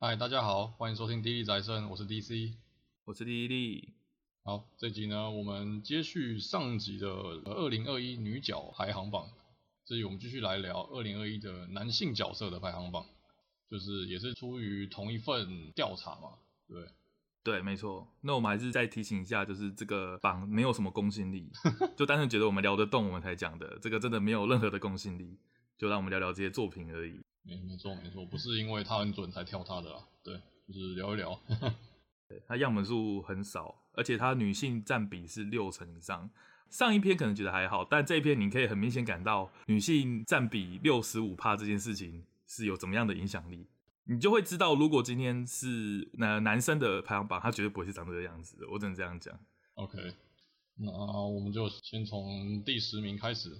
嗨，大家好，欢迎收听《D 力宅生》，我是 DC，我是第一力。好，这集呢，我们接续上集的二零二一女角排行榜，这集我们继续来聊二零二一的男性角色的排行榜，就是也是出于同一份调查嘛，对对，没错。那我们还是再提醒一下，就是这个榜没有什么公信力，就单纯觉得我们聊得动，我们才讲的，这个真的没有任何的公信力，就让我们聊聊这些作品而已。没没错没错，不是因为他很准才挑他的啦，对，就是聊一聊。对，他样本数很少，而且他女性占比是六成以上。上一篇可能觉得还好，但这一篇你可以很明显感到女性占比六十五趴这件事情是有怎么样的影响力，你就会知道，如果今天是男男生的排行榜，他绝对不会是长这个样子的。我只能这样讲。OK，那我们就先从第十名开始，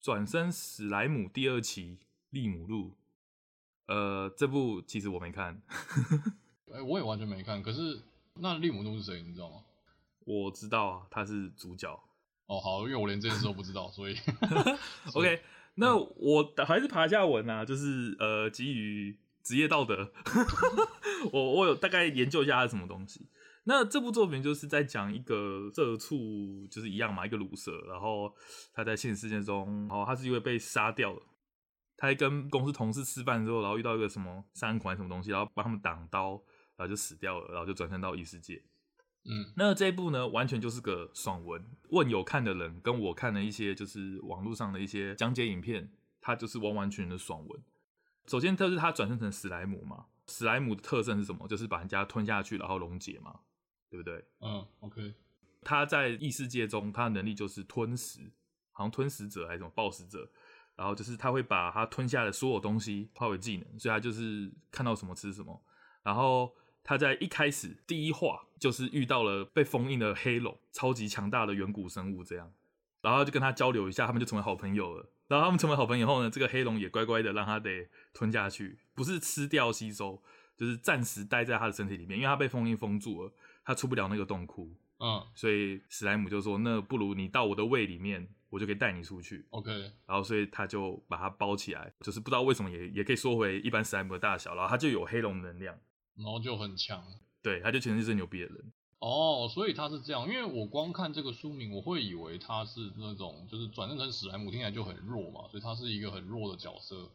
转身史莱姆第二期利姆路。呃，这部其实我没看，哎、欸，我也完全没看。可是那利姆路是谁？你知道吗？我知道啊，他是主角。哦，好，因为我连这件事都不知道，所以。OK，那我还是爬下文啊，就是呃，基于职业道德，我我有大概研究一下他是什么东西。那这部作品就是在讲一个社畜，就是一样嘛，一个卤蛇，然后他在现实世界中，哦，他是因为被杀掉了。他还跟公司同事吃饭之后，然后遇到一个什么杀人狂什么东西，然后帮他们挡刀，然后就死掉了，然后就转身到异世界。嗯，那这一部呢，完全就是个爽文。问有看的人，跟我看的一些就是网络上的一些讲解影片，它就是完完全全的爽文。首先，特是他转生成史莱姆嘛，史莱姆的特征是什么？就是把人家吞下去，然后溶解嘛，对不对？嗯，OK。他在异世界中，他的能力就是吞食，好像吞食者还是什么暴食者。然后就是他会把他吞下的所有东西化为技能，所以他就是看到什么吃什么。然后他在一开始第一话就是遇到了被封印的黑龙，超级强大的远古生物这样，然后就跟他交流一下，他们就成为好朋友了。然后他们成为好朋友后呢，这个黑龙也乖乖的让他得吞下去，不是吃掉吸收，就是暂时待在他的身体里面，因为他被封印封住了，他出不了那个洞窟。嗯，所以史莱姆就说：“那不如你到我的胃里面。”我就可以带你出去，OK，然后所以他就把它包起来，就是不知道为什么也也可以缩回一般史莱姆的大小，然后他就有黑龙能量，然后就很强，对，他就全身是牛逼的人。哦，所以他是这样，因为我光看这个书名，我会以为他是那种就是转生成史莱姆，听起来就很弱嘛，所以他是一个很弱的角色，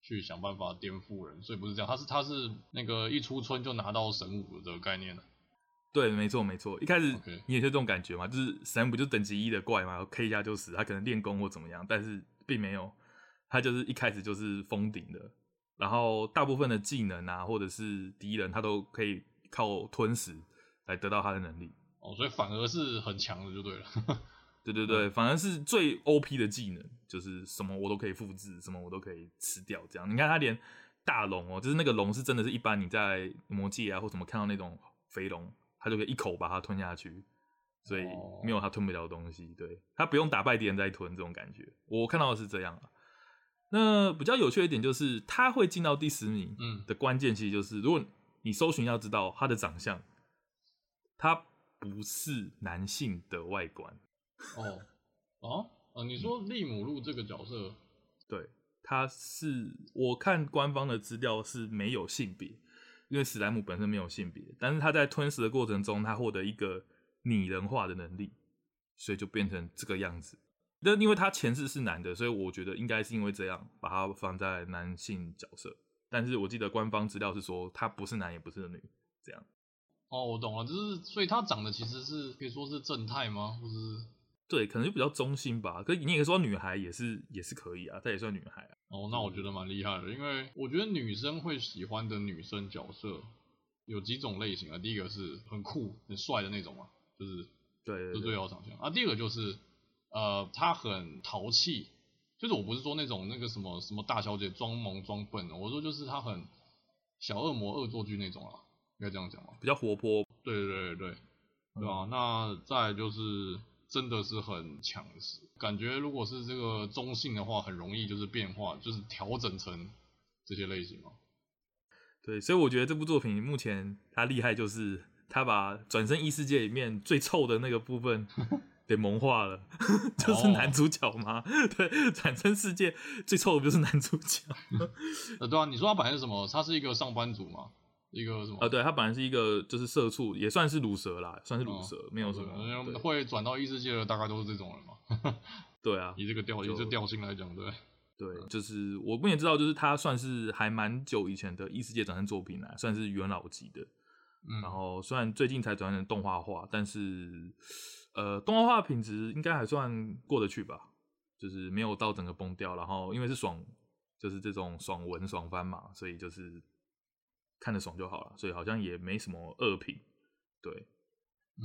去想办法颠覆人，所以不是这样，他是他是那个一出村就拿到神武的这个概念的。对，没错没错，一开始你也是这种感觉嘛，就是神不就等级一的怪嘛，K 一下就死，他可能练功或怎么样，但是并没有，他就是一开始就是封顶的，然后大部分的技能啊，或者是敌人，他都可以靠吞食来得到他的能力。哦，所以反而是很强的就对了。对对对，反而是最 OP 的技能，就是什么我都可以复制，什么我都可以吃掉，这样。你看他连大龙哦，就是那个龙是真的是一般你在魔界啊或什么看到那种肥龙。他就可以一口把它吞下去，所以没有他吞不了的东西。对，他不用打败敌人再吞这种感觉，我看到的是这样啊。那比较有趣的一点就是，他会进到第十名，嗯，的关键其实就是，如果你搜寻要知道他的长相，他不是男性的外观。哦，哦，啊，你说利姆路这个角色，对，他是我看官方的资料是没有性别。因为史莱姆本身没有性别，但是他在吞食的过程中，他获得一个拟人化的能力，所以就变成这个样子。那因为他前世是男的，所以我觉得应该是因为这样把他放在男性角色。但是我记得官方资料是说他不是男也不是女，这样。哦，我懂了，就是所以他长得其实是可以说是正太吗？或是？对，可能就比较中性吧。可你也说女孩也是也是可以啊，她也算女孩啊。哦，那我觉得蛮厉害的，因为我觉得女生会喜欢的女生角色有几种类型啊。第一个是很酷、很帅的那种嘛，就是对，就最好长相啊。第二个就是呃，她很淘气，就是我不是说那种那个什么什么大小姐装萌装笨，我说就是她很小恶魔恶作剧那种啊，应该这样讲吧，比较活泼。对对对对对，对吧？嗯，那再就是。真的是很强势，感觉如果是这个中性的话，很容易就是变化，就是调整成这些类型嘛。对，所以我觉得这部作品目前它厉害，就是它把转生异世界里面最臭的那个部分 给萌化了，就是男主角嘛。哦、对，转生世界最臭的不就是男主角？呃，对啊，你说他本来是什么？他是一个上班族嘛。一个什么？啊，对，他本来是一个就是社畜，也算是鲁蛇啦，算是鲁蛇，哦、没有什么。会转到异世界的大概都是这种人嘛。对啊，以这个调以这调性来讲，对。对，就是我们也知道，就是他算是还蛮久以前的异世界转生作品啦，算是元老级的。嗯，然后虽然最近才转成动画化，但是呃，动画化品质应该还算过得去吧，就是没有到整个崩掉。然后因为是爽，就是这种爽文爽番嘛，所以就是看得爽就好了，所以好像也没什么恶评。对，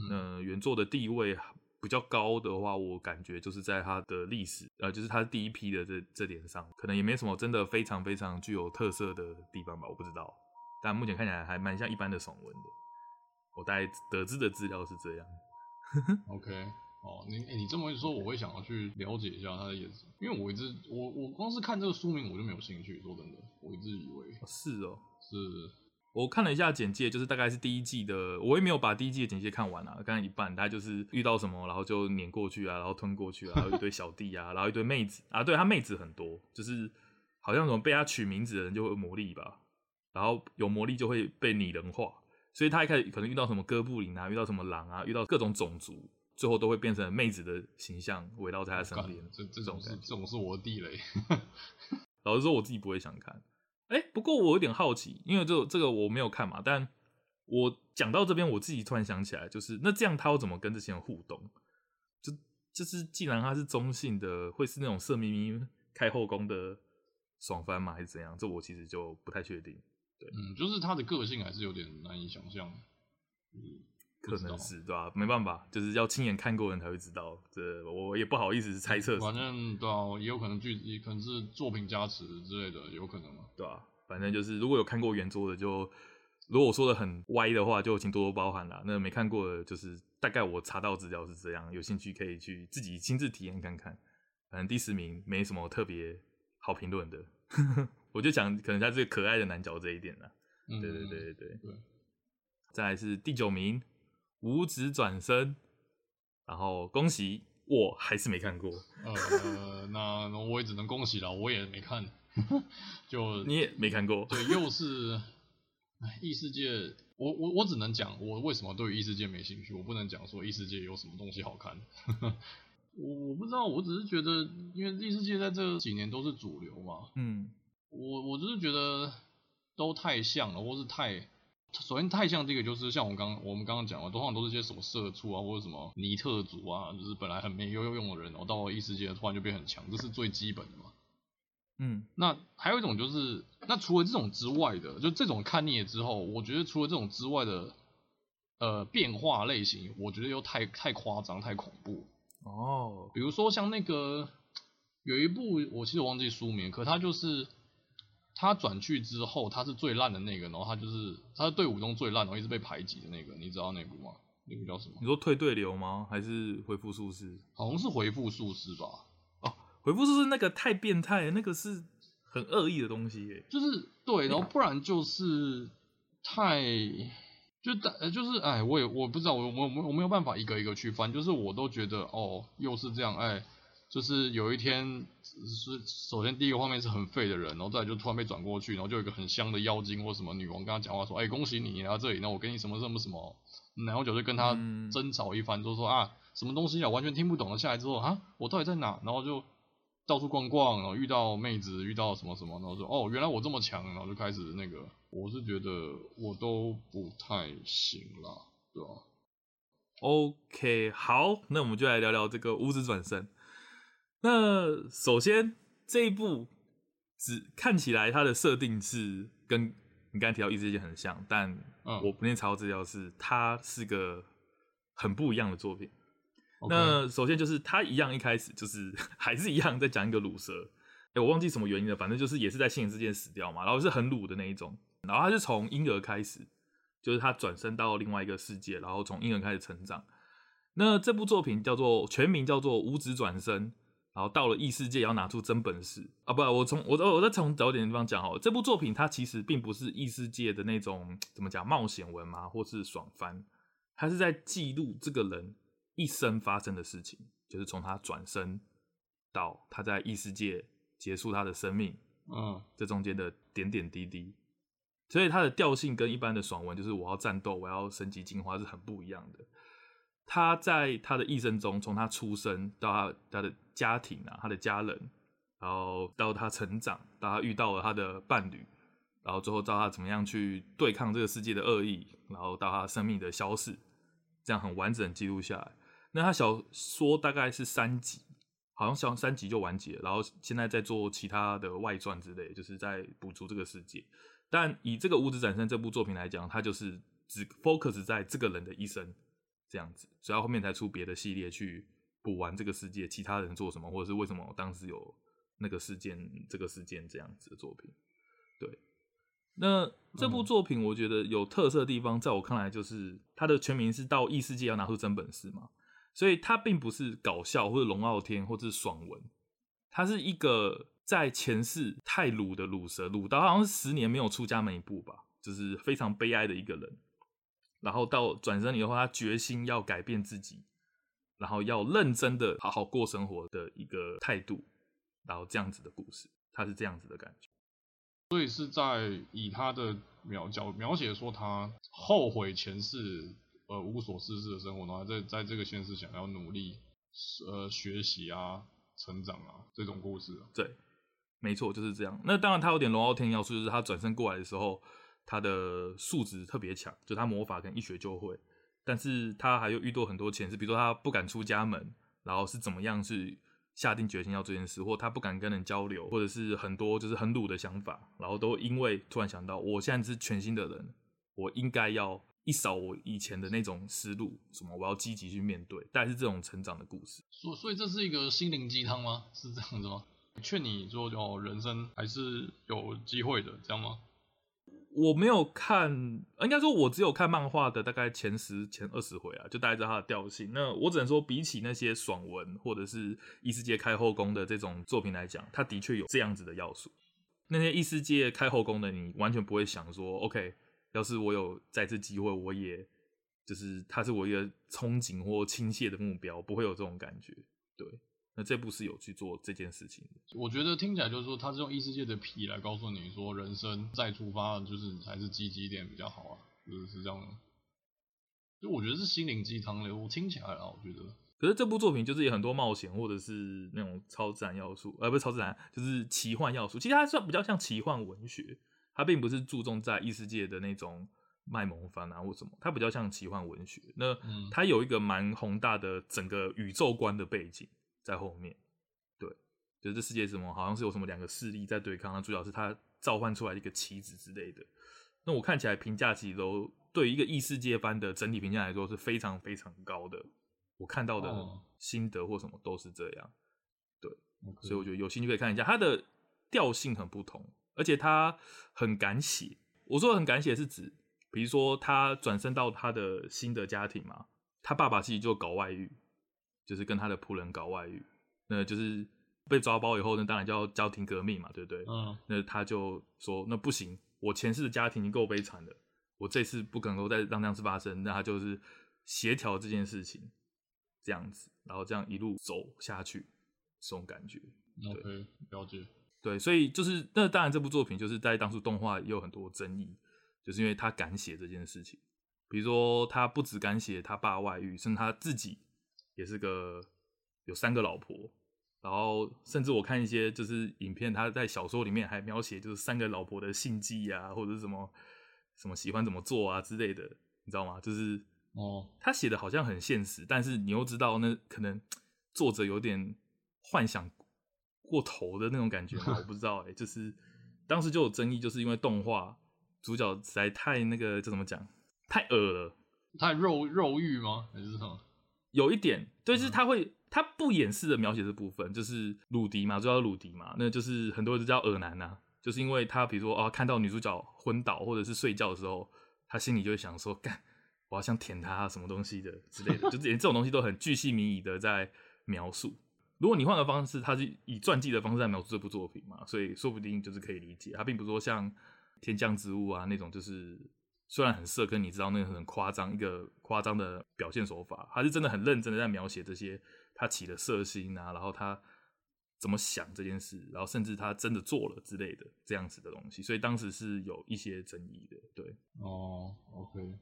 呃、原作的地位。比较高的话，我感觉就是在它的历史，呃，就是它第一批的这这点上，可能也没什么真的非常非常具有特色的地方吧，我不知道。但目前看起来还蛮像一般的爽文的，我大概得知的资料是这样。OK，哦，你、欸、你这么一说，我会想要去了解一下他的意思，因为我一直我我光是看这个书名我就没有兴趣，说真的，我一直以为是哦，是。我看了一下简介，就是大概是第一季的，我也没有把第一季的简介看完啊，刚刚一半，他就是遇到什么，然后就碾过去啊，然后吞过去啊，然后一堆小弟啊，然后一堆妹子啊，对，他妹子很多，就是好像什么被他取名字的人就会有魔力吧，然后有魔力就会被拟人化，所以他一开始可能遇到什么哥布林啊，遇到什么狼啊，遇到各种种族，最后都会变成妹子的形象围绕在他身边，这这种是这种是我的地雷，老实说我自己不会想看。哎、不过我有点好奇，因为这这个我没有看嘛，但我讲到这边，我自己突然想起来，就是那这样他要怎么跟这些人互动？就就是既然他是中性的，会是那种色眯眯开后宫的爽番吗？还是怎样？这我其实就不太确定。对，嗯，就是他的个性还是有点难以想象。嗯，可能是对吧、啊？没办法，就是要亲眼看过人才会知道。这我也不好意思猜测。反正对啊，也有可能剧，也可能是作品加持之类的，有可能嘛。对啊，反正就是如果有看过原作的就，就如果我说的很歪的话，就请多多包涵啦。那没看过的，就是大概我查到资料是这样，有兴趣可以去自己亲自体验看看。反正第十名没什么特别好评论的，我就讲可能他这个可爱的男角这一点啦。嗯，对对对对对。对再来是第九名。无职转身，然后恭喜，我还是没看过。呃，那那我也只能恭喜了，我也没看。就 你也没看过？对，又是异世界。我我我只能讲，我为什么对异世界没兴趣？我不能讲说异世界有什么东西好看。我我不知道，我只是觉得，因为异世界在这几年都是主流嘛。嗯，我我就是觉得都太像了，或是太。首先太像这个，就是像我刚我们刚刚讲的，通常都是些什么社畜啊，或者什么尼特族啊，就是本来很没有用的人，然后到了异世界突然就变很强，这是最基本的嘛。嗯，那还有一种就是，那除了这种之外的，就这种看腻了之后，我觉得除了这种之外的，呃，变化类型，我觉得又太太夸张、太恐怖。哦，比如说像那个有一部，我其实我忘记书名，可它就是。他转去之后，他是最烂的那个，然后他就是他是队伍中最烂，然后一直被排挤的那个，你知道那部吗？那个叫什么？你说退队流吗？还是回复术士？好像是回复术士吧。哦，回复术士那个太变态了，那个是很恶意的东西耶。就是对，然后不然就是太就呃就是哎，我也我不知道，我我我我没有办法一个一个去翻，就是我都觉得哦，又是这样哎。就是有一天，是首先第一个画面是很废的人，然后再来就突然被转过去，然后就有一个很香的妖精或什么女王跟他讲话说，哎，恭喜你来到这里，那我给你什么什么什么，然后就会跟他争吵一番，就说啊，什么东西啊，完全听不懂了。下来之后啊，我到底在哪？然后就到处逛逛，然后遇到妹子，遇到什么什么，然后说哦，原来我这么强，然后就开始那个，我是觉得我都不太行了，对吧？OK，好，那我们就来聊聊这个无职转生。那首先这一部只看起来它的设定是跟你刚才提到异世界很像，但我不念查到资料是它是个很不一样的作品。那首先就是它一样一开始就是 还是一样在讲一个鲁蛇，哎、欸、我忘记什么原因了，反正就是也是在新人之间死掉嘛，然后是很鲁的那一种，然后他是从婴儿开始，就是他转生到另外一个世界，然后从婴儿开始成长。那这部作品叫做全名叫做五指转生。然后到了异世界，也要拿出真本事啊！不，我从我我再从早点地方讲哦，这部作品它其实并不是异世界的那种怎么讲冒险文嘛，或是爽翻，它是在记录这个人一生发生的事情，就是从他转身到他在异世界结束他的生命，嗯，这中间的点点滴滴。所以它的调性跟一般的爽文，就是我要战斗，我要升级进化是很不一样的。他在他的一生中，从他出生到他他的家庭啊，他的家人，然后到他成长，到他遇到了他的伴侣，然后最后到他怎么样去对抗这个世界的恶意，然后到他生命的消逝，这样很完整记录下来。那他小说大概是三集，好像小三集就完结，然后现在在做其他的外传之类，就是在补足这个世界。但以这个无职转生这部作品来讲，它就是只 focus 在这个人的一生。这样子，所以后面才出别的系列去补完这个世界，其他人做什么，或者是为什么当时有那个事件、这个事件这样子的作品。对，那这部作品我觉得有特色的地方，在我看来就是它的全名是到异世界要拿出真本事嘛，所以它并不是搞笑或者龙傲天或者是爽文，它是一个在前世太鲁的鲁蛇，鲁到好像是十年没有出家门一步吧，就是非常悲哀的一个人。然后到转身以后，他决心要改变自己，然后要认真的好好过生活的一个态度，然后这样子的故事，他是这样子的感觉。所以是在以他的描角描写说他后悔前世呃无所事事的生活，然后在在这个现实想要努力呃学习啊成长啊这种故事。对，没错就是这样。那当然他有点龙傲天要素，就是他转身过来的时候。他的素质特别强，就他魔法跟一学就会，但是他还有遇到很多前世，比如说他不敢出家门，然后是怎么样去下定决心要做这件事，或他不敢跟人交流，或者是很多就是很鲁的想法，然后都因为突然想到，我现在是全新的人，我应该要一扫我以前的那种思路，什么我要积极去面对，但是这种成长的故事。所所以这是一个心灵鸡汤吗？是这样子吗？劝你说哦，人生还是有机会的，这样吗？我没有看，应该说，我只有看漫画的大概前十、前二十回啊，就大概知道它的调性。那我只能说，比起那些爽文或者是异世界开后宫的这种作品来讲，它的确有这样子的要素。那些异世界开后宫的，你完全不会想说，OK，要是我有再次机会，我也就是它是我一个憧憬或倾泻的目标，不会有这种感觉，对。那这部是有去做这件事情的，我觉得听起来就是说，他是用异世界的皮来告诉你说，人生再出发，就是还是积极一点比较好啊，就是是这样的。就我觉得是心灵鸡汤的，我听起来啊，我觉得。可是这部作品就是有很多冒险或者是那种超自然要素，呃，不是超自然，就是奇幻要素。其实它算比较像奇幻文学，它并不是注重在异世界的那种卖萌番啊或什么，它比较像奇幻文学。那它有一个蛮宏大的整个宇宙观的背景。在后面，对，就是这世界什么好像是有什么两个势力在对抗，那主角是他召唤出来的一个棋子之类的。那我看起来评价其实都对于一个异世界番的整体评价来说是非常非常高的。我看到的心得或什么都是这样，对.所以我觉得有兴趣可以看一下，它的调性很不同，而且它很敢写。我说的很敢写是指，比如说他转身到他的新的家庭嘛，他爸爸其实就搞外遇。就是跟他的仆人搞外遇，那就是被抓包以后，那当然就要家庭革命嘛，对不对？嗯。那他就说：“那不行，我前世的家庭已经够悲惨了，我这次不可能够再让这样事发生。”那他就是协调这件事情，这样子，然后这样一路走下去，这种感觉。OK，了解。对，所以就是那当然这部作品就是在当初动画也有很多争议，就是因为他敢写这件事情，比如说他不只敢写他爸外遇，甚至他自己。也是个有三个老婆，然后甚至我看一些就是影片，他在小说里面还描写就是三个老婆的心计啊，或者是什么什么喜欢怎么做啊之类的，你知道吗？就是哦，他写的好像很现实，但是你又知道那可能作者有点幻想过头的那种感觉吗？我不知道哎、欸，就是当时就有争议，就是因为动画主角实在太那个，这怎么讲？太恶了，太肉肉欲吗？还是什么？有一点，对，就是他会，他不掩饰的描写这部分，就是鲁迪嘛，主要鲁迪嘛，那就是很多人都叫尔男呐、啊，就是因为他比如说啊，看到女主角昏倒或者是睡觉的时候，他心里就会想说，干，我要想舔她什么东西的之类的，就是连这种东西都很巨细靡遗的在描述。如果你换个方式，他是以传记的方式在描述这部作品嘛，所以说不定就是可以理解，他并不是说像天降之物啊那种就是。虽然很色，跟你知道那个很夸张，一个夸张的表现手法，他是真的很认真的在描写这些他起的色心啊，然后他怎么想这件事，然后甚至他真的做了之类的这样子的东西，所以当时是有一些争议的。对，哦，OK，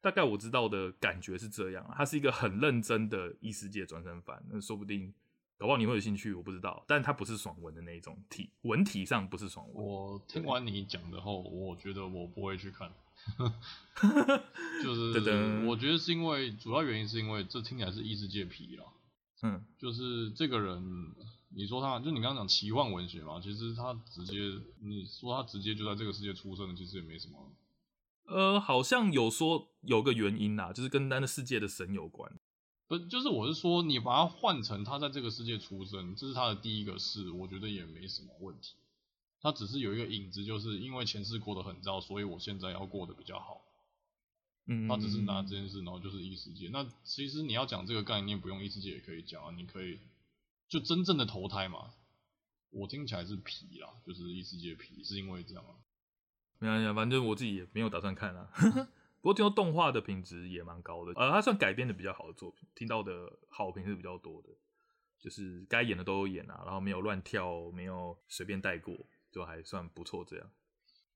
大概我知道的感觉是这样，他是一个很认真的异世界转生番，那说不定。搞不好你会有兴趣，我不知道，但它不是爽文的那一种体，文体上不是爽文。我听完你讲的后，我觉得我不会去看，就是 我觉得是因为主要原因是因为这听起来是异世界皮了，嗯，就是这个人，你说他就你刚刚讲奇幻文学嘛，其实他直接你说他直接就在这个世界出生，其实也没什么。呃，好像有说有个原因啦，就是跟那个世界的神有关。不，就是我是说，你把它换成他在这个世界出生，这是他的第一个事，我觉得也没什么问题。他只是有一个影子，就是因为前世过得很糟，所以我现在要过得比较好。嗯，他只是拿这件事，然后就是异世界。那其实你要讲这个概念，不用异世界也可以讲啊，你可以就真正的投胎嘛。我听起来是皮啦，就是异世界皮，是因为这样啊。没关系，反正我自己也没有打算看啊。不过听说动画的品质也蛮高的，呃，它算改编的比较好的作品，听到的好评是比较多的，就是该演的都有演啊，然后没有乱跳，没有随便带过，就还算不错这样。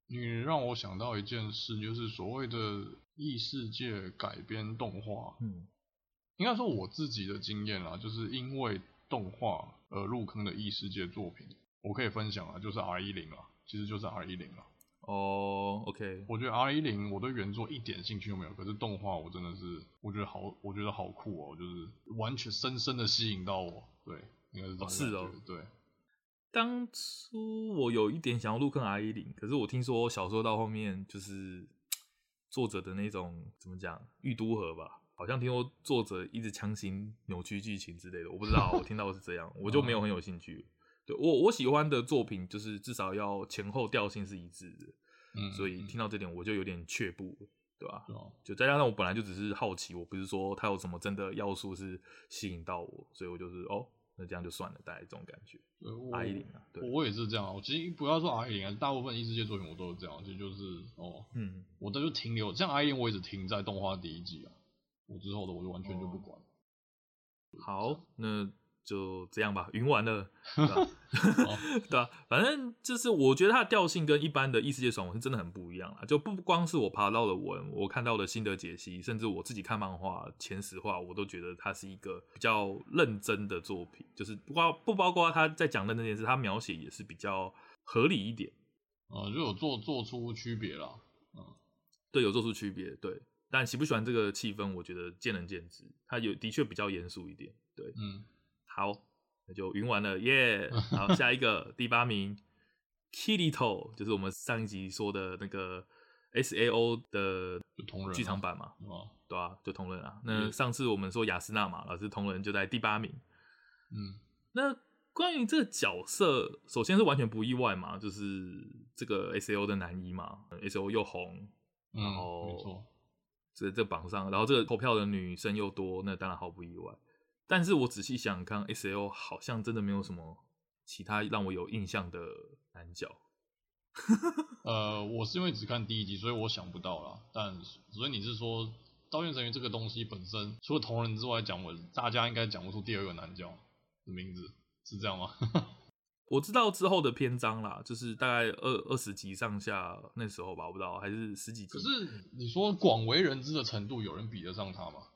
你让我想到一件事，就是所谓的异世界改编动画，嗯，应该说我自己的经验啦，就是因为动画而入坑的异世界作品，我可以分享啊，就是 R 一零啊，其实就是 R 一零啊。哦、oh，OK，我觉得 R 一零我对原作一点兴趣都没有，可是动画我真的是我觉得好，我觉得好酷哦，就是完全深深的吸引到我。对，应该是这。是哦，对。当初我有一点想要入坑 R 一零，可是我听说小说到后面就是 作者的那种怎么讲玉都河吧，好像听说作者一直强行扭曲剧情之类的，我不知道，我听到是这样，我就没有很有兴趣。对我我喜欢的作品就是至少要前后调性是一致的，嗯，所以听到这点我就有点却步，对吧？哦、就再加上我本来就只是好奇，我不是说它有什么真的要素是吸引到我，所以我就是哦，那这样就算了，大概这种感觉。R 一零啊，对，我也是这样。我其实不要说阿一零啊，大部分异世界作品我都是这样，其实就是哦，嗯，我都就停留，像 R 一零我一直停在动画第一季啊，我之后的我就完全就不管。哦、好，那。就这样吧，云完了，对吧？哦、对吧？反正就是我觉得它的调性跟一般的异世界爽文是真的很不一样啊！就不光是我爬到的文，我看到的心得解析，甚至我自己看漫画前十话，我都觉得它是一个比较认真的作品。就是不包不包括他在讲的那件事，他描写也是比较合理一点。呃，就有做做出区别了。嗯，对，有做出区别。对，但喜不喜欢这个气氛，我觉得见仁见智。他有的确比较严肃一点。对，嗯。好，那就云完了耶。Yeah! 好，下一个第八名，Kirito，就是我们上一集说的那个 S A O 的剧场版嘛，啊对啊，就同人啊。那上次我们说雅斯娜嘛，老师同人就在第八名。嗯，那关于这个角色，首先是完全不意外嘛，就是这个 S A O 的男一嘛，S A O 又红，然后、嗯、没错，在这榜上，然后这个投票的女生又多，那当然毫不意外。但是我仔细想看，SAO 好像真的没有什么其他让我有印象的男角。呃，我是因为只看第一集，所以我想不到啦。但所以你是说《刀剑神域》这个东西本身，除了同人之外讲，我大家应该讲不出第二个男角的名字，是这样吗？我知道之后的篇章啦，就是大概二二十集上下那时候吧，我不知道还是十几集。可是你说广为人知的程度，有人比得上他吗？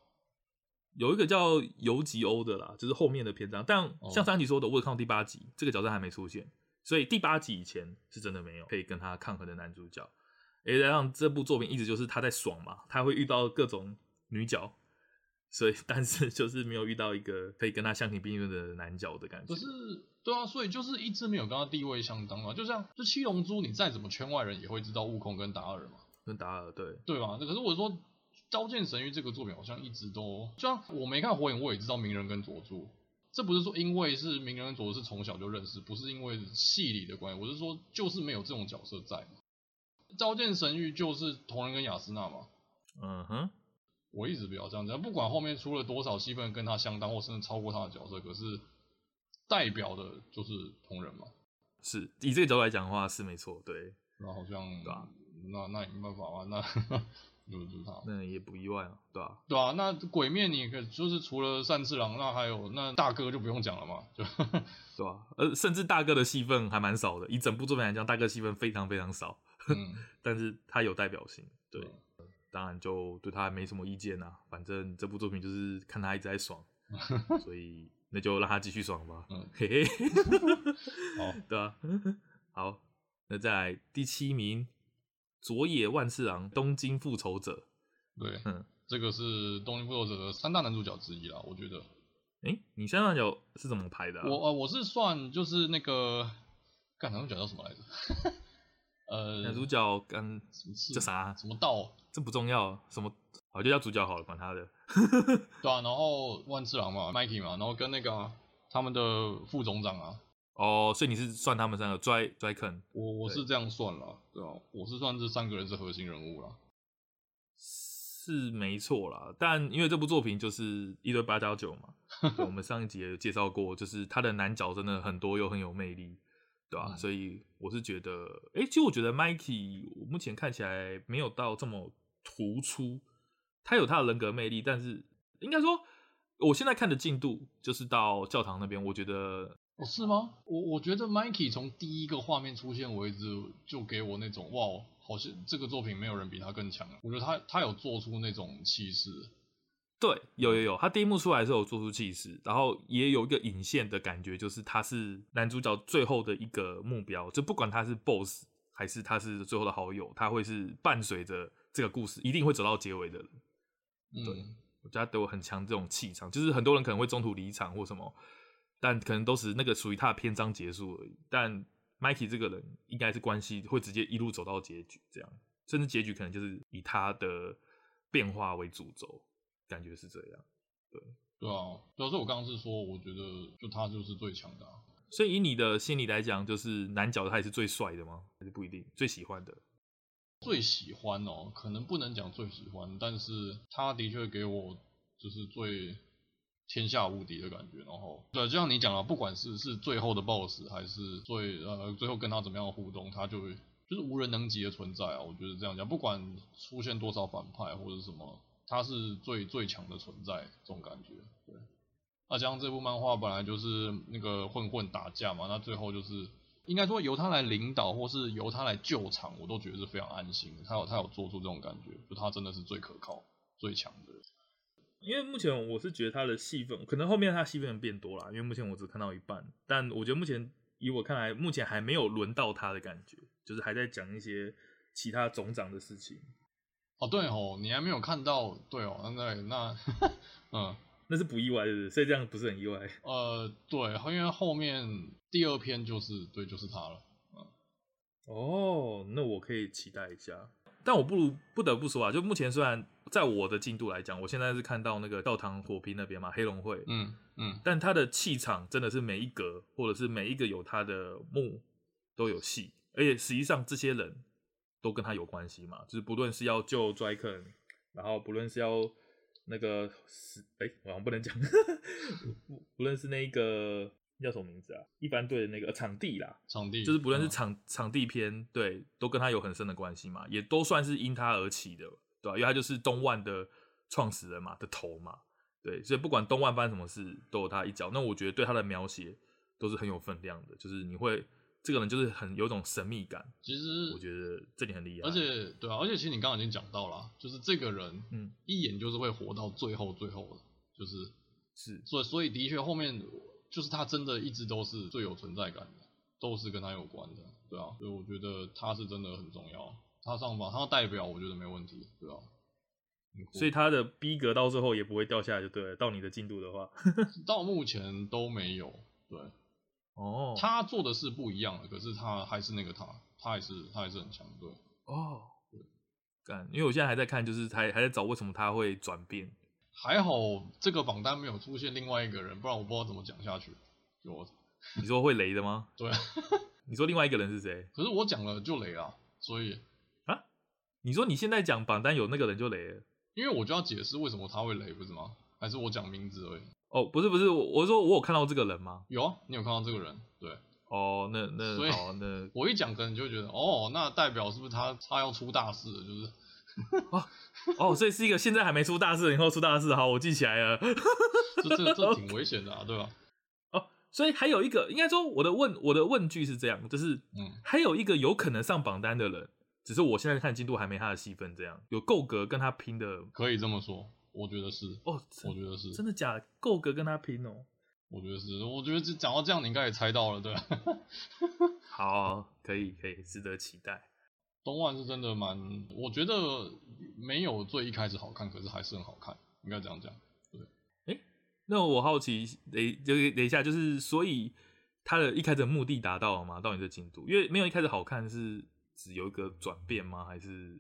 有一个叫游吉欧的啦，就是后面的篇章。但像三集说的，我有看到第八集，这个角色还没出现，所以第八集以前是真的没有可以跟他抗衡的男主角。诶，让这部作品一直就是他在爽嘛，他会遇到各种女角，所以但是就是没有遇到一个可以跟他相提并论的男角的感觉。可是，对啊，所以就是一直没有跟他地位相当啊。就像就七龙珠，你再怎么圈外人也会知道悟空跟达尔嘛，跟达尔对对吧？那可是我说。《刀剑神域》这个作品好像一直都，就像我没看火影，我也知道鸣人跟佐助。这不是说因为是鸣人跟佐助是从小就认识，不是因为戏里的关系，我是说就是没有这种角色在。《刀剑神域》就是同人跟雅斯娜嘛。嗯哼，我一直比较这样讲，不管后面出了多少戏份跟他相当或甚至超过他的角色，可是代表的就是同人嘛。是以这个角度来讲的话是没错，对。那好像对吧？那那也没办法嘛，那就是他，那也不意外啊，对吧、啊？对啊，那鬼面你可，就是除了善次郎，那还有那大哥就不用讲了嘛，就 对吧、啊？呃，甚至大哥的戏份还蛮少的，以整部作品来讲，大哥戏份非常非常少，嗯，但是他有代表性，对，对当然就对他没什么意见啊，反正这部作品就是看他一直在爽，所以那就让他继续爽吧，嗯，嘿嘿，好，对啊，好。那再来第七名，佐野万次郎，东京复仇者。对，嗯，这个是东京复仇者的三大男主角之一啦，我觉得。哎、欸，你三大男主角是怎么排的、啊？我呃，我是算就是那个，干男主角叫什么来着？呃，男主角跟叫啥？什么道？这不重要，什么好就叫主角好了，管他的。对啊，然后万次郎嘛，Mikey 嘛，然后跟那个、啊、他们的副总长啊。哦，所以你是算他们三个拽拽坑？我我是这样算了，对啊，我是算这三个人是核心人物了，是没错啦。但因为这部作品就是一堆八加九嘛，我们上一集也有介绍过，就是他的男角真的很多又很有魅力，对吧、啊？嗯、所以我是觉得，哎、欸，其实我觉得 Mikey 我目前看起来没有到这么突出，他有他的人格魅力，但是应该说，我现在看的进度就是到教堂那边，我觉得。哦，是吗？我我觉得 Mikey 从第一个画面出现为止，就给我那种哇，好像这个作品没有人比他更强。我觉得他他有做出那种气势。对，有有有，他第一幕出来的时候有做出气势，然后也有一个引线的感觉，就是他是男主角最后的一个目标，就不管他是 BOSS 还是他是最后的好友，他会是伴随着这个故事一定会走到结尾的人。对，嗯、我觉得他对我很强这种气场，就是很多人可能会中途离场或什么。但可能都是那个属于他的篇章结束而已。但 Mikey 这个人应该是关系会直接一路走到结局，这样，甚至结局可能就是以他的变化为主轴，感觉是这样。对，对啊，主要是我刚刚是说，我觉得就他就是最强的啊。所以以你的心理来讲，就是男角他也是最帅的吗？还是不一定最喜欢的？最喜欢哦，可能不能讲最喜欢，但是他的确给我就是最。天下无敌的感觉，然后对，就像你讲了，不管是是最后的 BOSS 还是最呃最后跟他怎么样互动，他就会就是无人能及的存在啊。我觉得这样讲，不管出现多少反派或者什么，他是最最强的存在，这种感觉。对，那加上这部漫画本来就是那个混混打架嘛，那最后就是应该说由他来领导，或是由他来救场，我都觉得是非常安心的。他有他有做出这种感觉，就他真的是最可靠、最强的。因为目前我是觉得他的戏份，可能后面他戏份变多了，因为目前我只看到一半。但我觉得目前以我看来，目前还没有轮到他的感觉，就是还在讲一些其他总长的事情。哦，对哦，你还没有看到，对哦，那那 嗯，那是不意外，是不是？所以这样不是很意外。呃，对，因为后面第二篇就是对，就是他了。嗯，哦，那我可以期待一下。但我不如不得不说啊，就目前虽然在我的进度来讲，我现在是看到那个教堂火拼那边嘛，黑龙会，嗯嗯，嗯但他的气场真的是每一格或者是每一个有他的幕都有戏，而且实际上这些人都跟他有关系嘛，就是不论是要救 Draken，然后不论是要那个是哎、欸，我好像不能讲，不不论是那个。叫什么名字啊？一般队的那个场地啦，场地就是不论是场、嗯、场地篇，对，都跟他有很深的关系嘛，也都算是因他而起的，对吧、啊？因为他就是东万的创始人嘛，的头嘛，对，所以不管东万发生什么事，都有他一脚。那我觉得对他的描写都是很有分量的，就是你会这个人就是很有种神秘感。其实我觉得这点很厉害，而且对啊，而且其实你刚刚已经讲到了，就是这个人，嗯，一眼就是会活到最后，最后的，就是是，所以所以的确后面。就是他真的一直都是最有存在感的，都是跟他有关的，对啊，所以我觉得他是真的很重要。他上榜，他代表，我觉得没问题，对啊。所以他的逼格到最后也不会掉下来，就对了。到你的进度的话，到目前都没有，对。哦。他做的是不一样的，可是他还是那个他，他还是他还是很强，对。哦。对。干，因为我现在还在看，就是还还在找为什么他会转变。还好这个榜单没有出现另外一个人，不然我不知道怎么讲下去。就我，你说会雷的吗？对啊，你说另外一个人是谁？可是我讲了就雷啊，所以啊，你说你现在讲榜单有那个人就雷了，因为我就要解释为什么他会雷，不是吗？还是我讲名字而已？哦，不是不是，我我说我有看到这个人吗？有啊，你有看到这个人？对。哦，那那所以好，那 我一讲可能就会觉得，哦，那代表是不是他他要出大事了？就是，哦哦，所以是一个现在还没出大事，以后出大事，好，我记起来了。这 这这挺危险的啊，对吧？哦，所以还有一个，应该说我的问我的问句是这样，就是，嗯，还有一个有可能上榜单的人，只是我现在看进度还没他的戏份，这样有够格跟他拼的，可以这么说，我觉得是，哦，我觉得是，真的假的？够格跟他拼哦。我觉得是，我觉得讲到这样，你应该也猜到了，对吧？好，可以，可以，值得期待。东万是真的蛮，我觉得没有最一开始好看，可是还是很好看，应该这样讲。对，哎、欸，那我好奇，等就等一下，就是所以他的一开始的目的达到了吗？到你的进度，因为没有一开始好看，是只有一个转变吗？还是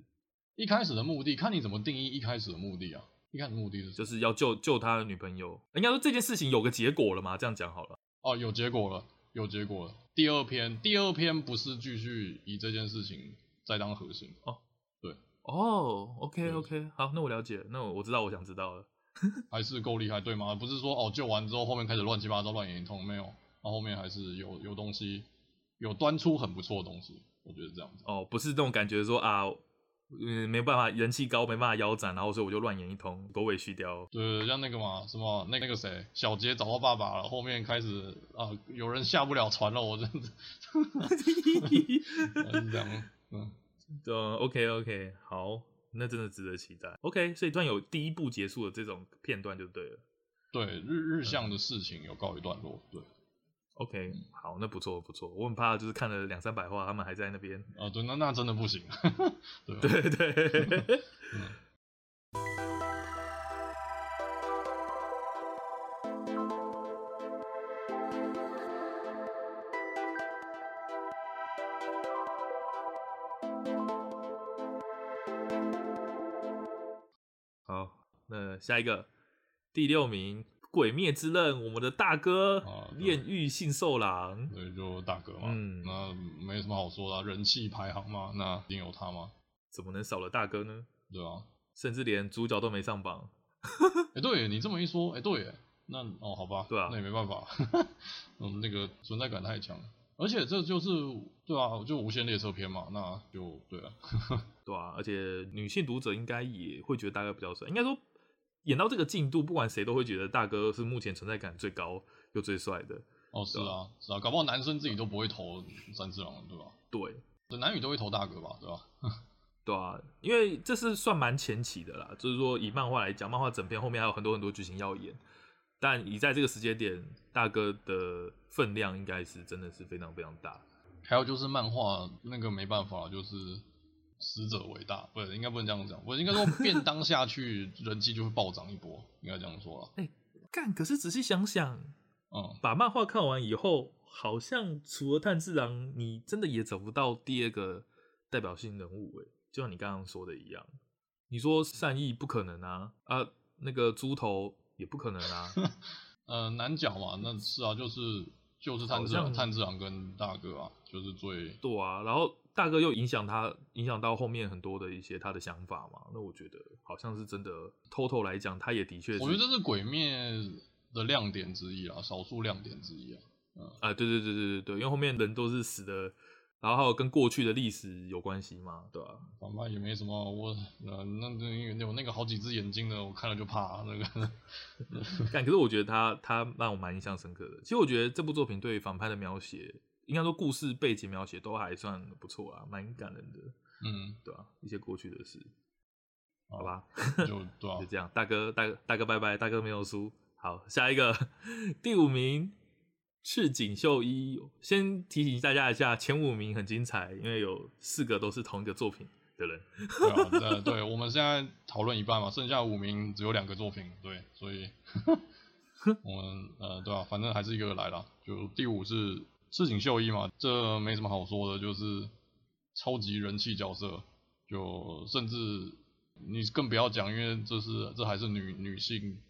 一开始的目的，看你怎么定义一开始的目的啊？一开始目的是就是要救救他的女朋友，应该说这件事情有个结果了吗？这样讲好了。哦，有结果了，有结果了。第二篇，第二篇不是继续以这件事情再当核心哦。对，哦，OK OK，好，那我了解了，那我我知道我想知道了。还是够厉害，对吗？不是说哦救完之后后面开始乱七八糟乱演一通，没有，然后后面还是有有东西，有端出很不错的东西，我觉得这样子。哦，不是这种感觉说啊。嗯，没办法，人气高，没办法腰斩，然后所以我就乱演一通，狗尾续貂。对，像那个嘛，什么那那个谁，小杰找到爸爸了，后面开始啊，有人下不了船了，我真的。这样，嗯，对，OK OK，好，那真的值得期待。OK，所以突然有第一部结束的这种片段就对了。对，日日向的事情有告一段落，对。OK，好，那不错不错，我很怕就是看了两三百话，他们还在那边。哦，对，那那真的不行。对对对。好，那下一个第六名。鬼灭之刃，我们的大哥啊，炼狱杏寿郎，对，就大哥嘛，嗯，那没什么好说的，啊，人气排行嘛，那一定有他嘛？怎么能少了大哥呢？对啊，甚至连主角都没上榜。哎、欸，对你这么一说，哎、欸，对，那哦，好吧，对啊，那也没办法，嗯，那个存在感太强了，而且这就是对啊，就无限列车篇嘛，那就对啊，对啊，而且女性读者应该也会觉得大哥比较帅，应该说。演到这个进度，不管谁都会觉得大哥是目前存在感最高又最帅的。哦，是啊，是啊，搞不好男生自己都不会投三只郎，对吧？对，男女都会投大哥吧，对吧？对啊，因为这是算蛮前期的啦，就是说以漫画来讲，漫画整篇后面还有很多很多剧情要演，但以在这个时间点，大哥的分量应该是真的是非常非常大。还有就是漫画那个没办法，就是。死者为大，不是应该不能这样讲，我应该说 便当下去，人气就会暴涨一波，应该这样说了。哎、欸，干，可是仔细想想，嗯，把漫画看完以后，好像除了炭治郎，你真的也找不到第二个代表性人物，哎，就像你刚刚说的一样，你说善意不可能啊，啊，那个猪头也不可能啊，呃，难讲嘛，那是啊，就是就是炭治郎，炭治郎跟大哥啊，就是最对啊，然后。大哥又影响他，影响到后面很多的一些他的想法嘛？那我觉得好像是真的。偷偷来讲，他也的确，我觉得这是鬼灭的亮点之一啊，少数亮点之一啊。嗯，啊，对对对对对对，因为后面人都是死的，然后还有跟过去的历史有关系嘛，对吧？反派也没什么，我那那那有那个好几只眼睛的，我看了就怕那个。但可是我觉得他他让我蛮印象深刻的。其实我觉得这部作品对反派的描写。应该说，故事背景描写都还算不错啊，蛮感人的。嗯，对啊，一些过去的事，好，好吧，就 对啊，就这样。大哥，大哥，大哥，拜拜，大哥没有输。好，下一个第五名赤井秀一。先提醒大家一下，前五名很精彩，因为有四个都是同一个作品的人。对啊，对，对，我们现在讨论一半嘛，剩下五名只有两个作品，对，所以 我们呃，对啊，反正还是一个个来了。就第五是。赤井秀一嘛，这没什么好说的，就是超级人气角色，就甚至你更不要讲，因为这是这还是女女性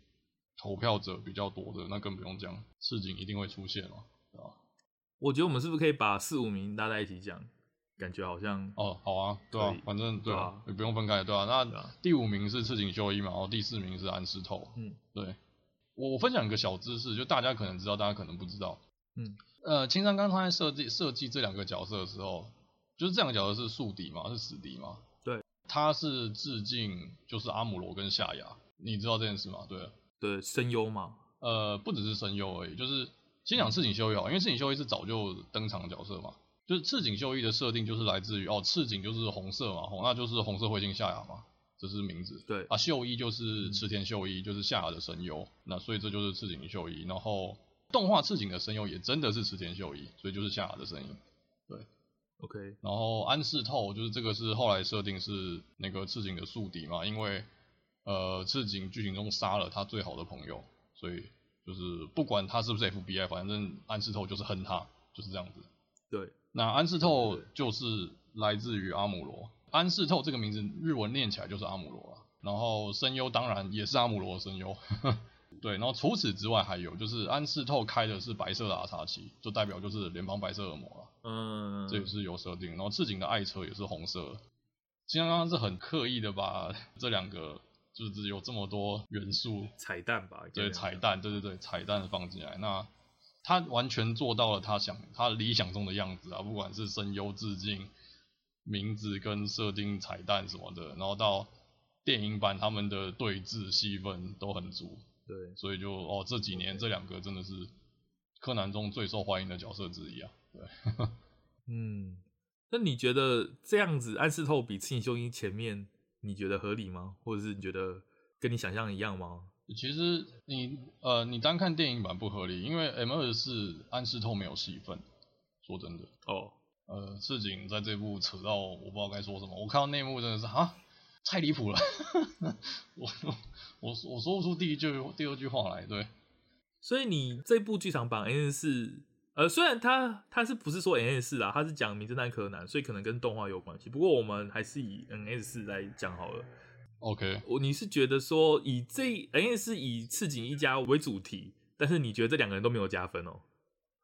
投票者比较多的，那更不用讲，赤井一定会出现嘛，对吧？我觉得我们是不是可以把四五名搭在一起讲？感觉好像哦，好啊，对啊，反正对啊，也不用分开，对啊。那第五名是赤井秀一嘛，然后第四名是安室透，嗯，对。我我分享一个小知识，就大家可能知道，大家可能不知道。嗯，呃，青山刚他在设计设计这两个角色的时候，就是这两个角色是宿敌嘛，是死敌嘛？对，他是致敬，就是阿姆罗跟夏亚，你知道这件事吗？对，对，声优嘛，呃，不只是声优而已，就是先讲赤井秀一好，因为赤井秀一是早就登场的角色嘛，就是赤井秀一的设定就是来自于哦，赤井就是红色嘛，红那就是红色彗星夏亚嘛，这是名字。对，啊，秀一就是池田秀一，就是夏亚的声优，那所以这就是赤井秀一，然后。动画赤井的声优也真的是池田秀一，所以就是夏雅的声音。对，OK。然后安室透就是这个是后来设定是那个赤井的宿敌嘛，因为呃赤井剧情中杀了他最好的朋友，所以就是不管他是不是 FBI，反正安室透就是恨他，就是这样子。对，那安室透就是来自于阿姆罗，安室透这个名字日文念起来就是阿姆罗啊。然后声优当然也是阿姆罗的声优。对，然后除此之外还有就是安室透开的是白色的阿叉七，就代表就是联邦白色恶魔了。嗯，这也是有设定。然后赤井的爱车也是红色。金刚刚是很刻意的把这两个就是有这么多元素彩蛋吧？对，彩蛋，对对对，彩蛋放进来。那他完全做到了他想他理想中的样子啊，不管是声优致敬、名字跟设定彩蛋什么的，然后到电影版他们的对峙戏份都很足。对，所以就哦，这几年这两个真的是柯南中最受欢迎的角色之一啊。对，嗯，那你觉得这样子暗示透比赤井秀一前面，你觉得合理吗？或者是你觉得跟你想象一样吗？其实你呃，你单看电影版不合理，因为 M 二四暗示透没有戏份。说真的哦，呃，赤井在这部扯到我不知道该说什么，我看到内幕真的是啊。太离谱了，我我我说不出第一句第二句话来，对。所以你这部剧场版 N 四，呃，虽然它它是不是说 N 四啊，它是讲名侦探柯南，所以可能跟动画有关系。不过我们还是以 N S 四来讲好了。OK，我你是觉得说以这 N 四以赤井一家为主题，但是你觉得这两个人都没有加分哦？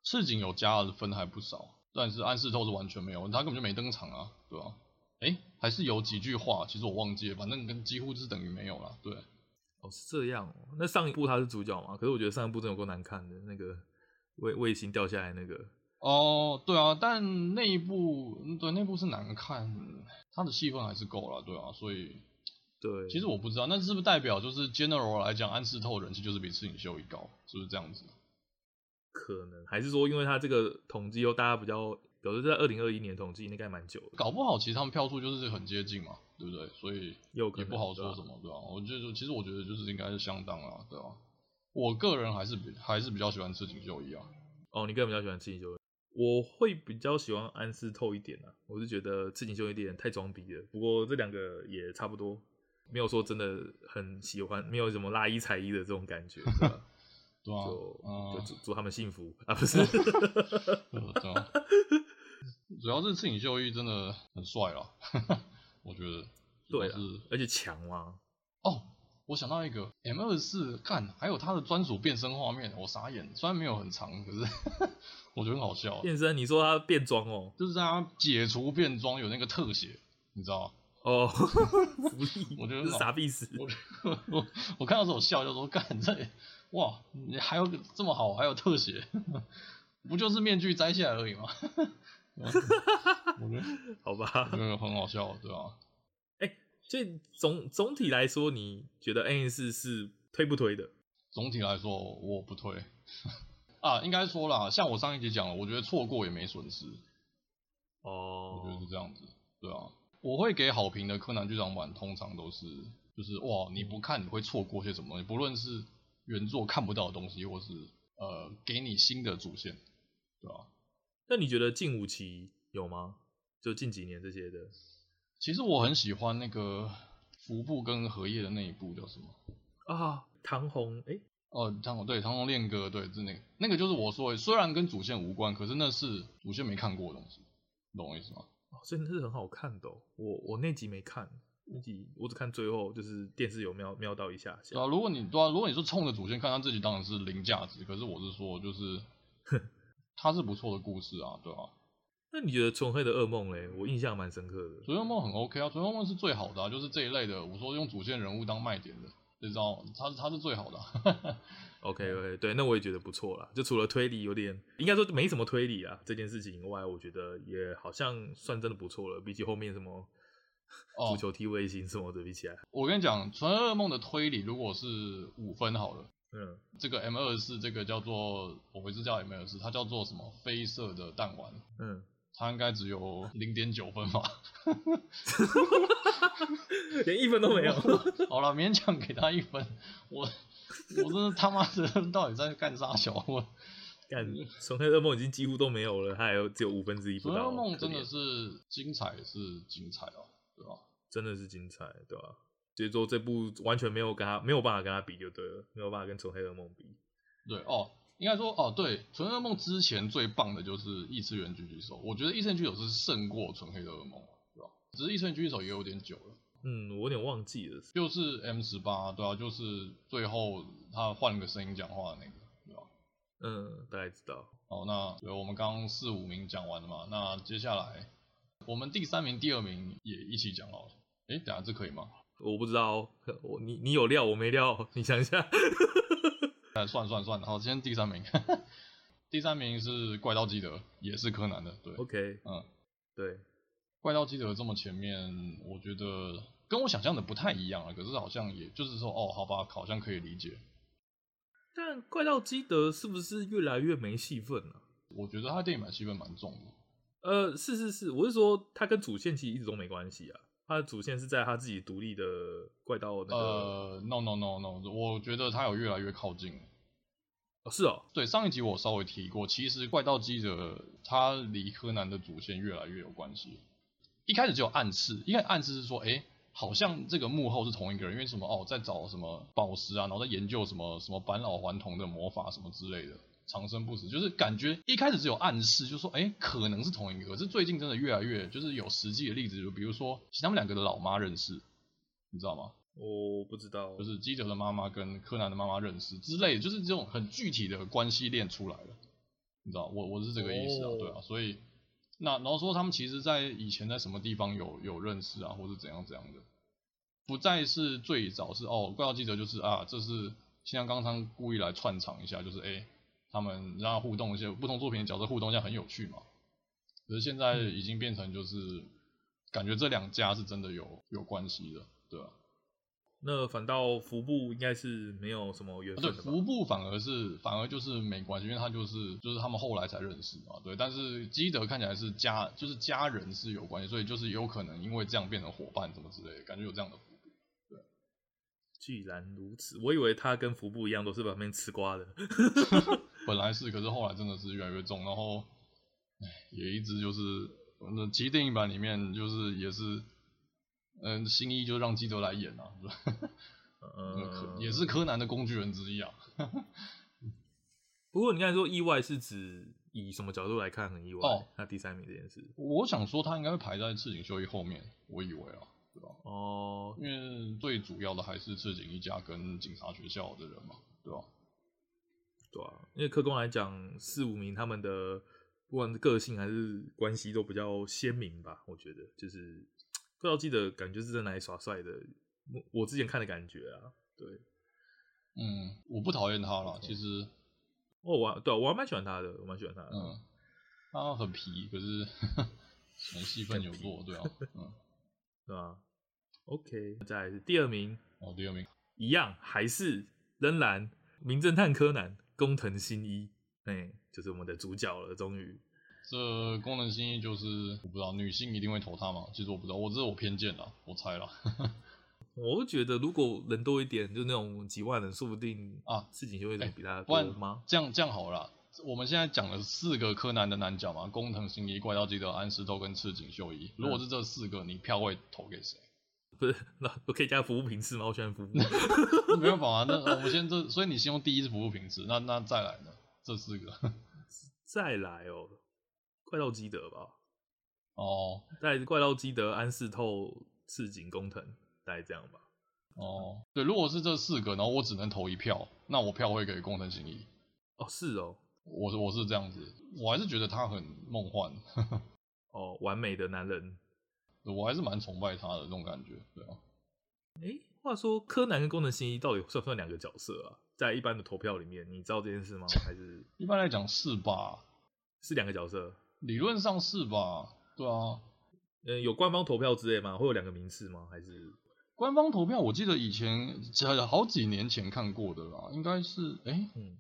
赤井有加的分还不少，但是安室透是完全没有，他根本就没登场啊，对吧？哎，还是有几句话，其实我忘记了，反正跟几乎是等于没有了。对，哦，是这样哦。那上一部他是主角嘛？可是我觉得上一部真的有够难看的，那个卫卫星掉下来那个。哦，对啊，但那一部对那部是难看，他的戏份还是够了，对啊，所以对，其实我不知道，那是不是代表就是 general 来讲，安室透人气就是比赤井秀一高，是不是这样子？可能还是说，因为他这个统计又大家比较。有的在二零二一年统计应该蛮久的，搞不好其实他们票数就是很接近嘛，对不对？所以也不好说什么，对吧、啊？我觉得其实我觉得就是应该是相当啊，对吧、啊？我个人还是比还是比较喜欢赤井秀一啊。哦，你个人比较喜欢赤井秀一，我会比较喜欢安室透一点啊。我是觉得赤井秀一点太装逼了，不过这两个也差不多，没有说真的很喜欢，没有什么拉一踩一的这种感觉，对吧？对啊，就、嗯、就祝祝他们幸福啊，不是？对啊。主要是赤井秀一真的很帅啦，我觉得。对，啊而且强嘛。哦，我想到一个 M 二四，看还有他的专属变身画面，我傻眼。虽然没有很长，可是 我觉得很好笑。变身？你说他变装哦？就是他解除变装有那个特写，你知道吗？哦，福利，我觉得是傻逼死。我我我看到时候我笑，就说干这哇，你还有这么好，还有特写，不就是面具摘下来而已吗？我觉得 好吧，那个很好笑，对吧？哎、欸，所以总总体来说，你觉得 N 四是推不推的？总体来说，我不推 啊，应该说啦，像我上一集讲了，我觉得错过也没损失。哦，我觉得是这样子，对啊，我会给好评的柯南剧场版，通常都是就是哇，你不看你会错过些什么东西，不论是原作看不到的东西，或是呃给你新的主线，对吧？那你觉得近五期有吗？就近几年这些的。其实我很喜欢那个服部跟荷叶的那一部叫什么啊？唐红哎、欸、哦，唐红对唐红恋歌对，是那个那个就是我说的，虽然跟主线无关，可是那是主线没看过的东西，懂我意思吗？哦，真的是很好看的、哦。我我那集没看，那集我只看最后，就是电视有瞄瞄到一下下。对啊，如果你对啊，如果你是冲着主线看，他这集当然是零价值。可是我是说，就是。它是不错的故事啊，对吧、啊？那你觉得《纯黑的噩梦》嘞？我印象蛮深刻的，《纯黑噩梦》很 OK 啊，《纯黑噩梦》是最好的啊，就是这一类的。我说用主线人物当卖点的，就知道他他是最好的、啊。OK OK，对，那我也觉得不错啦。就除了推理有点，应该说没什么推理啊这件事情以外，我觉得也好像算真的不错了。比起后面什么足球踢卫星什么的比起来，我跟你讲，纯噩梦的推理如果是五分好了，嗯，这个 M 二四这个叫做我回是叫 M 二四，它叫做什么？绯色的弹丸，嗯，它应该只有零点九分吧。连一分都没有。好了，勉强给他一分。我我真的他妈的到底在干啥小？我干纯黑噩梦已经几乎都没有了，他还有只有五分之一不到。纯噩梦真的是精彩，是精彩哦，对吧？真的是精彩，对吧？就是说这部完全没有跟他没有办法跟他比就对了，没有办法跟纯黑噩梦比。对哦，应该说哦，对，纯黑噩梦之前最棒的就是异次元狙击手，我觉得异次元狙击手是胜过纯黑的噩梦，对吧？只是异次元狙击手也有点久了。嗯，我有点忘记了，就是 M 十八，对啊，就是最后他换个声音讲话的那个，对吧？嗯，大概知道。好，那对，我们刚刚四五名讲完了嘛，那接下来我们第三名、第二名也一起讲好了。哎，等下这可以吗？我不知道，我你你有料，我没料，你想一下。哎，算算算，好，今天第三名，第三名是怪盗基德，也是柯南的，对。OK，嗯，对，怪盗基德这么前面，我觉得。跟我想象的不太一样啊，可是好像也就是说，哦，好吧，好像可以理解。但怪盗基德是不是越来越没戏份了？我觉得他电影版戏份蛮重的。呃，是是是，我是说他跟主线其实一直都没关系啊，他的主线是在他自己独立的怪盗那个。呃，no no no no，我觉得他有越来越靠近。哦，是哦，对，上一集我稍微提过，其实怪盗基德他离柯南的主线越来越有关系。一开始只有暗示，一开始暗示是说，哎。好像这个幕后是同一个人，因为什么哦，在找什么宝石啊，然后在研究什么什么返老还童的魔法什么之类的，长生不死，就是感觉一开始只有暗示，就说哎，可能是同一个，可是最近真的越来越就是有实际的例子，就比如说其实他们两个的老妈认识，你知道吗？我不知道，就是基德的妈妈跟柯南的妈妈认识之类的，就是这种很具体的关系链出来了，你知道，我我是这个意思啊，对啊，所以。那然后说他们其实，在以前在什么地方有有认识啊，或者怎样怎样的，不再是最早是哦，怪盗基德就是啊，这是像刚刚故意来串场一下，就是哎，他们让他互动一些不同作品的角色互动一下很有趣嘛。可是现在已经变成就是、嗯、感觉这两家是真的有有关系的，对吧？那反倒服部应该是没有什么缘分？对，服部反而是反而就是没关系，因为他就是就是他们后来才认识嘛，对。但是基德看起来是家就是家人是有关系，所以就是有可能因为这样变成伙伴什么之类的，感觉有这样的。对，既然如此，我以为他跟服部一样都是旁边吃瓜的。本来是，可是后来真的是越来越重，然后唉也一直就是那其实电影版里面就是也是。嗯，新一就让基德来演啊，嗯，也是柯南的工具人之一啊。不过你刚才说意外是指以什么角度来看很意外？哦，那第三名这件事，我想说他应该会排在赤井秀一后面，我以为啊，对吧？哦，因为最主要的还是赤井一家跟警察学校的人嘛，对吧？对啊，因为客观来讲，四五名他们的不管是个性还是关系都比较鲜明吧，我觉得就是。不知道记得感觉是在哪里耍帅的，我我之前看的感觉啊，对，嗯，我不讨厌他了，其实，哦，我对我还蛮喜欢他的，我蛮喜欢他的，嗯，他很皮，可是 从戏份有做，对啊，嗯，对啊？OK，再来是第二名，哦，第二名，一样还是仍然名侦探柯南工藤新一，哎、欸，就是我们的主角了，终于。这工藤新一就是我不知道女性一定会投他吗？其实我不知道，我这是我偏见啦，我猜啦。我觉得如果人多一点，就那种几万人，说不定啊，事情就会比他多吗？这样这样好了，我们现在讲了四个柯南的男角嘛，工藤新一、怪盗基德、安石头跟赤井秀一。如果是这四个，你票会投给谁？不是，那我可以加服部平次吗？我喜欢服务。没有办法，啊那我们先这，所以你先用第一是服部平次，那那再来呢？这四个 再来哦。怪盗基德吧，哦，再怪盗基德、安室透、赤井工藤，大概这样吧。哦，对，如果是这四个，然后我只能投一票，那我票会给工藤新一。哦，是哦，我是我是这样子，我还是觉得他很梦幻。哦，完美的男人，我还是蛮崇拜他的这种感觉，对啊。诶，话说，柯南跟工藤新一到底算不算两个角色啊？在一般的投票里面，你知道这件事吗？还是一般来讲是吧？是两个角色，理论上是吧？对啊，嗯，有官方投票之类吗？会有两个名次吗？还是官方投票？我记得以前好几年前看过的啦，应该是哎，欸、嗯，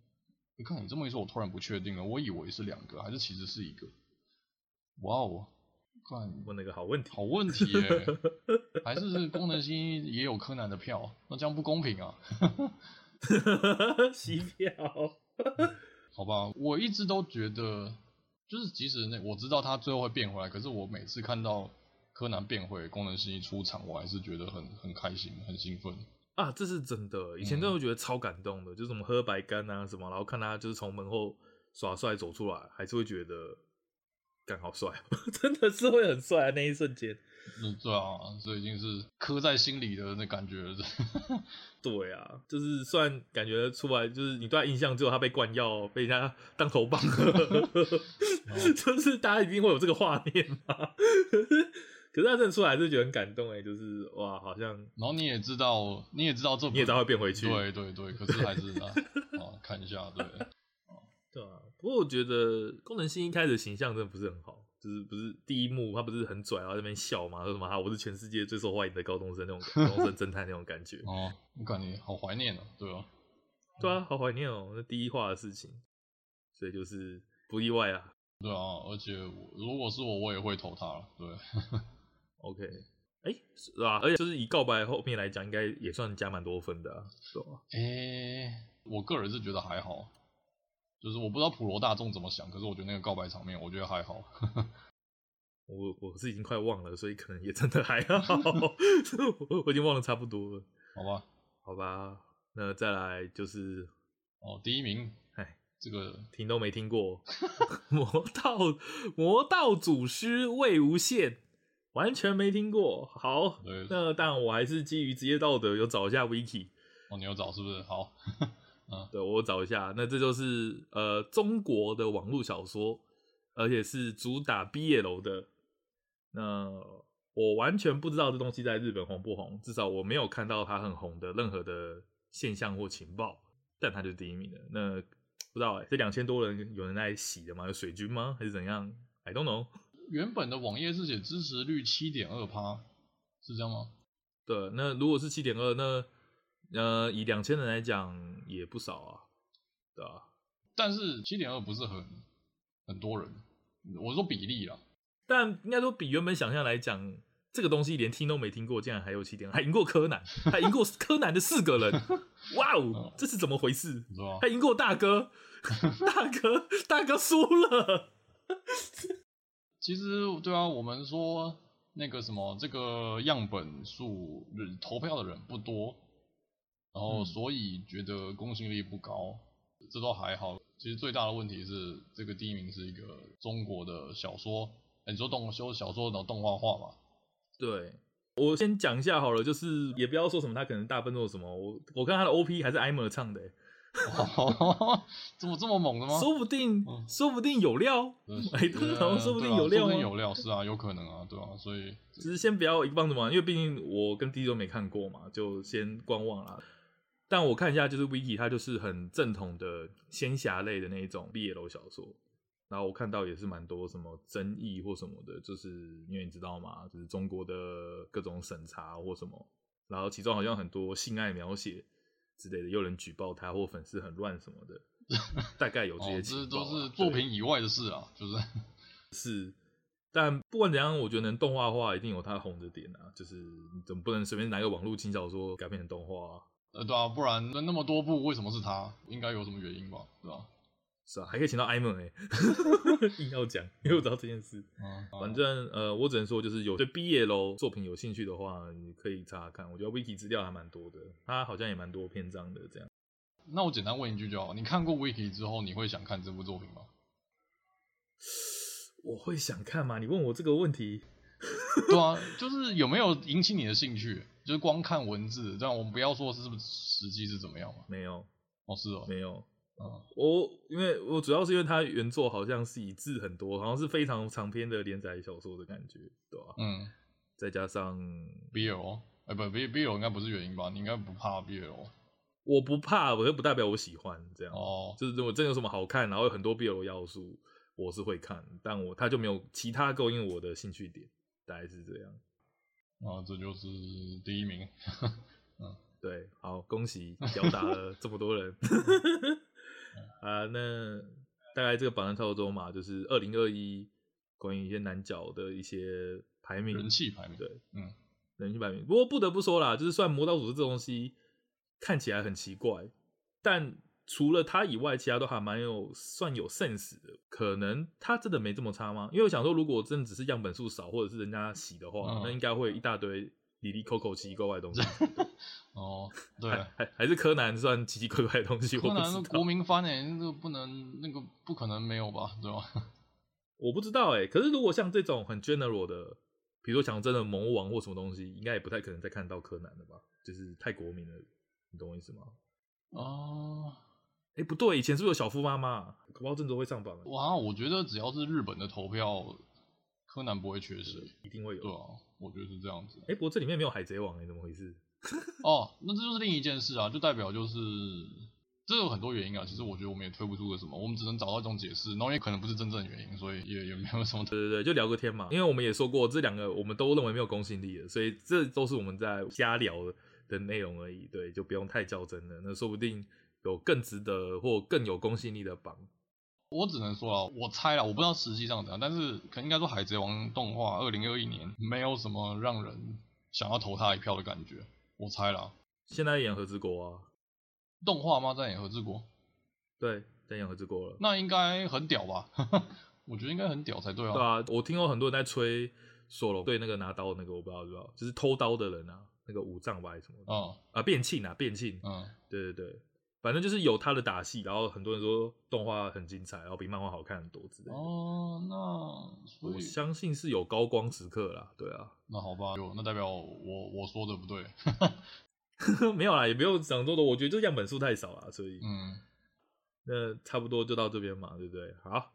你看你这么一说，我突然不确定了，我以为是两个，还是其实是一个？哇哦！问了个好问题，好问题耶、欸！还是是工藤新一也有柯南的票，那这样不公平啊！洗票，好吧，我一直都觉得，就是即使那我知道他最后会变回来，可是我每次看到柯南变回功能性一出场，我还是觉得很很开心，很兴奋啊！这是真的，以前真的觉得超感动的，嗯、就是什么喝白干啊什么，然后看他就是从门后耍帅走出来，还是会觉得。干好帅，真的是会很帅啊！那一瞬间，嗯，对啊，这已经是刻在心里的那感觉了。对啊，就是算感觉出来，就是你对他印象只有他被灌药，被人家当头棒喝，就是大家一定会有这个画面嘛。可是他真的出来还是觉得很感动哎，就是哇，好像。然后你也知道，你也知道这，你也知道会变回去。对对对，可是还是啊，看一下，对。对啊，不过我觉得功能性一开始形象真的不是很好，就是不是第一幕他不是很拽，然后在那边笑嘛，说什么哈，我是全世界最受欢迎的高中生那种高中生侦探那种感觉。哦，我感觉好怀念哦，对啊，对啊，好怀念哦，那第一话的事情，所以就是不意外啊。对啊，而且如果是我，我也会投他了。对，OK，哎、欸，是吧？而且就是以告白后面来讲，应该也算加蛮多分的，啊，是吧？哎、欸，我个人是觉得还好。就是我不知道普罗大众怎么想，可是我觉得那个告白场面，我觉得还好。我我是已经快忘了，所以可能也真的还好。我我已经忘了差不多了。好吧，好吧，那再来就是哦，第一名，哎，这个听都没听过。魔道魔道祖师魏无羡，完全没听过。好，对那但我还是基于职业道德，有找一下 wiki。哦，你有找是不是？好。嗯，对，我找一下，那这就是呃中国的网络小说，而且是主打 BL 的。那我完全不知道这东西在日本红不红，至少我没有看到它很红的任何的现象或情报，但它就是第一名的。那不知道哎、欸，这两千多人有人在洗的吗？有水军吗？还是怎样？I don't know。原本的网页是写支持率七点二趴，是这样吗？对，那如果是七点二，那。呃，以两千人来讲也不少啊，对吧？但是七点二不是很很多人，我说比例啦。但应该说比原本想象来讲，这个东西连听都没听过，竟然还有七点二，还赢过柯南，还赢过柯南的四个人，哇哦，这是怎么回事？还赢过大哥，大哥，大哥输了。其实对啊，我们说那个什么，这个样本数人投票的人不多。然后，所以觉得公信力不高，嗯、这都还好。其实最大的问题是，这个第一名是一个中国的小说，你说动修小说的动画化嘛？对，我先讲一下好了，就是也不要说什么他可能大笨做什么，我我看他的 OP 还是 Aimer 唱的 怎么这么猛的吗？说不定，嗯、说不定有料，哎，说不定有料，说不定有料，是啊，有可能啊，对啊，所以只是先不要一个棒子嘛，因为毕竟我跟弟弟都没看过嘛，就先观望啦。但我看一下，就是 Wiki，它就是很正统的仙侠类的那一种 BL 小说。然后我看到也是蛮多什么争议或什么的，就是因为你知道吗？就是中国的各种审查或什么，然后其中好像很多性爱描写之类的，有人举报他或粉丝很乱什么的，大概有 这些情况、啊。哦、这都是作品以外的事啊，就是 是。但不管怎样，我觉得能动画化一定有它红的点啊，就是你总不能随便拿一个网络轻小说改编成动画、啊。呃，对啊，不然那那么多部，为什么是他？应该有什么原因吧，对吧？是啊，还可以请到艾蒙哎，硬要讲，因为我知道这件事。嗯，反正呃，我只能说，就是有对 BL 作品有兴趣的话，你可以查查看。我觉得 Wiki 资料还蛮多的，他好像也蛮多篇章的这样。那我简单问一句就好，你看过 Wiki 之后，你会想看这部作品吗？我会想看吗？你问我这个问题，对啊，就是有没有引起你的兴趣？就是光看文字，这样我们不要说是不是实际是怎么样嘛？没有，哦是哦，没有，嗯，我因为我主要是因为它原作好像是以字很多，好像是非常长篇的连载小说的感觉，对吧？嗯，再加上 BL，哎、欸，不，B B L 应该不是原因吧？你应该不怕 B L？我不怕，我又不代表我喜欢这样。哦，就是如果真有什么好看，然后有很多 B L 要素，我是会看，但我他就没有其他勾引我的兴趣点，大概是这样。啊，这就是第一名。嗯，对，好，恭喜 吊打了这么多人。啊，那大概这个榜单差不多嘛，就是二零二一关于一些男角的一些排名，人气排名，对，嗯，人气排名。不过不得不说啦，就是虽然魔导组织这东西看起来很奇怪，但除了他以外，其他都还蛮有算有 sense 的。可能他真的没这么差吗？因为我想说，如果真的只是样本数少，或者是人家洗的话，嗯、那应该会一大堆里里扣扣奇奇怪怪的东西。哦，对，还还是柯南算奇奇怪怪的东西。柯南国民番诶、欸，那个不能，那个不可能没有吧？对吧？我不知道哎、欸。可是如果像这种很 general 的，比如说讲真的魔王或什么东西，应该也不太可能再看到柯南了吧？就是太国民了，你懂我意思吗？哦。哎、欸，不对，以前是不是有小夫妈妈？搞不好郑州会上榜。哇，我觉得只要是日本的投票，柯南不会缺失，一定会有。对啊，我觉得是这样子。哎、欸，不过这里面没有海贼王，哎，怎么回事？哦，那这就是另一件事啊，就代表就是这有很多原因啊。其实我觉得我们也推不出个什么，我们只能找到一种解释，然后也可能不是真正的原因，所以也也没有什么。对对对，就聊个天嘛。因为我们也说过，这两个我们都认为没有公信力的，所以这都是我们在瞎聊的内容而已。对，就不用太较真了。那说不定。有更值得或更有公信力的榜，我只能说啊，我猜了，我不知道实际上怎样，但是可能应该说《海贼王》动画二零二一年没有什么让人想要投他一票的感觉，我猜了。现在演和之国啊，动画吗？在演和之国？对，在演和之国了。那应该很屌吧？我觉得应该很屌才对啊。对啊，我听过很多人在吹索隆对那个拿刀的那个，我不知道知道，就是偷刀的人啊，那个五藏吧还是什么的？哦、嗯，啊，变庆啊，变庆。嗯，对对对。反正就是有他的打戏，然后很多人说动画很精彩，然后比漫画好看很多之类的。哦，那我相信是有高光时刻啦，对啊。那好吧，那代表我我说的不对。没有啦，也没有讲多的，我觉得这样本数太少了，所以嗯，那差不多就到这边嘛，对不对？好，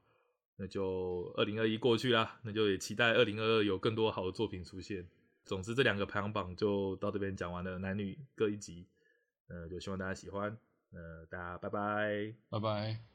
那就二零二一过去啦，那就也期待二零二二有更多好的作品出现。总之，这两个排行榜就到这边讲完了，男女各一集，呃，就希望大家喜欢。呃，大家拜拜，拜拜。